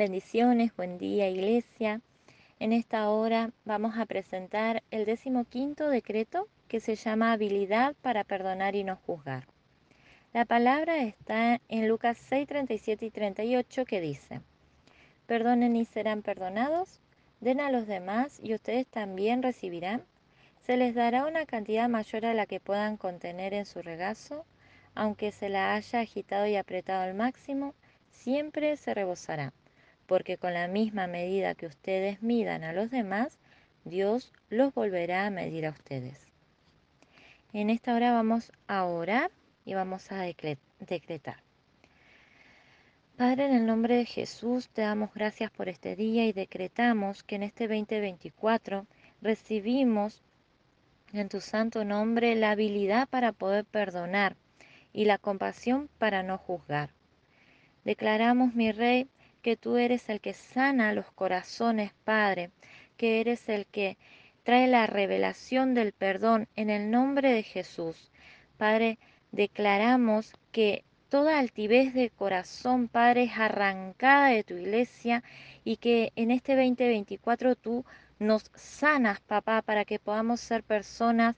Bendiciones, buen día iglesia. En esta hora vamos a presentar el decimoquinto decreto que se llama habilidad para perdonar y no juzgar. La palabra está en Lucas 6, 37 y 38 que dice, perdonen y serán perdonados, den a los demás y ustedes también recibirán. Se les dará una cantidad mayor a la que puedan contener en su regazo, aunque se la haya agitado y apretado al máximo, siempre se rebosará porque con la misma medida que ustedes midan a los demás, Dios los volverá a medir a ustedes. En esta hora vamos a orar y vamos a decretar. Padre, en el nombre de Jesús te damos gracias por este día y decretamos que en este 2024 recibimos en tu santo nombre la habilidad para poder perdonar y la compasión para no juzgar. Declaramos, mi Rey, que tú eres el que sana los corazones, Padre, que eres el que trae la revelación del perdón en el nombre de Jesús. Padre, declaramos que toda altivez de corazón, Padre, es arrancada de tu iglesia y que en este 2024 tú nos sanas, papá, para que podamos ser personas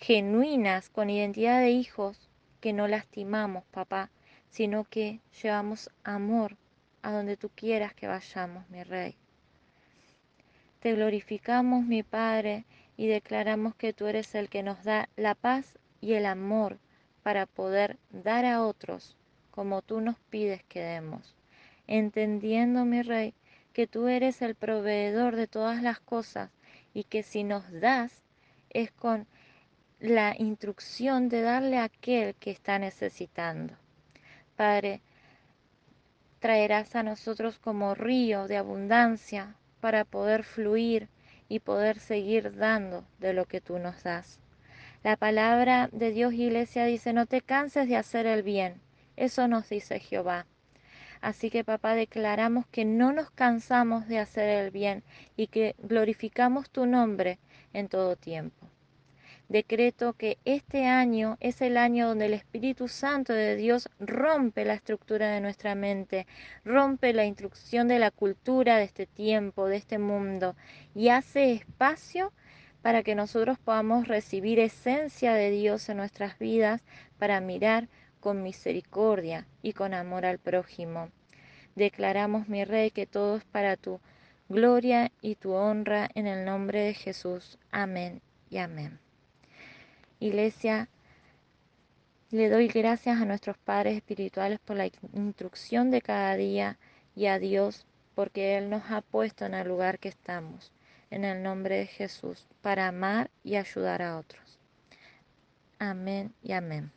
genuinas, con identidad de hijos, que no lastimamos, papá, sino que llevamos amor, a donde tú quieras que vayamos, mi Rey. Te glorificamos, mi Padre, y declaramos que tú eres el que nos da la paz y el amor para poder dar a otros como tú nos pides que demos, entendiendo, mi Rey, que tú eres el proveedor de todas las cosas y que si nos das es con la instrucción de darle a aquel que está necesitando. Padre, traerás a nosotros como río de abundancia para poder fluir y poder seguir dando de lo que tú nos das. La palabra de Dios, iglesia, dice, no te canses de hacer el bien. Eso nos dice Jehová. Así que papá, declaramos que no nos cansamos de hacer el bien y que glorificamos tu nombre en todo tiempo decreto que este año es el año donde el Espíritu Santo de Dios rompe la estructura de nuestra mente, rompe la instrucción de la cultura de este tiempo, de este mundo, y hace espacio para que nosotros podamos recibir esencia de Dios en nuestras vidas para mirar con misericordia y con amor al prójimo. Declaramos, mi Rey, que todo es para tu gloria y tu honra en el nombre de Jesús. Amén y amén. Iglesia, le doy gracias a nuestros padres espirituales por la instrucción de cada día y a Dios porque Él nos ha puesto en el lugar que estamos, en el nombre de Jesús, para amar y ayudar a otros. Amén y amén.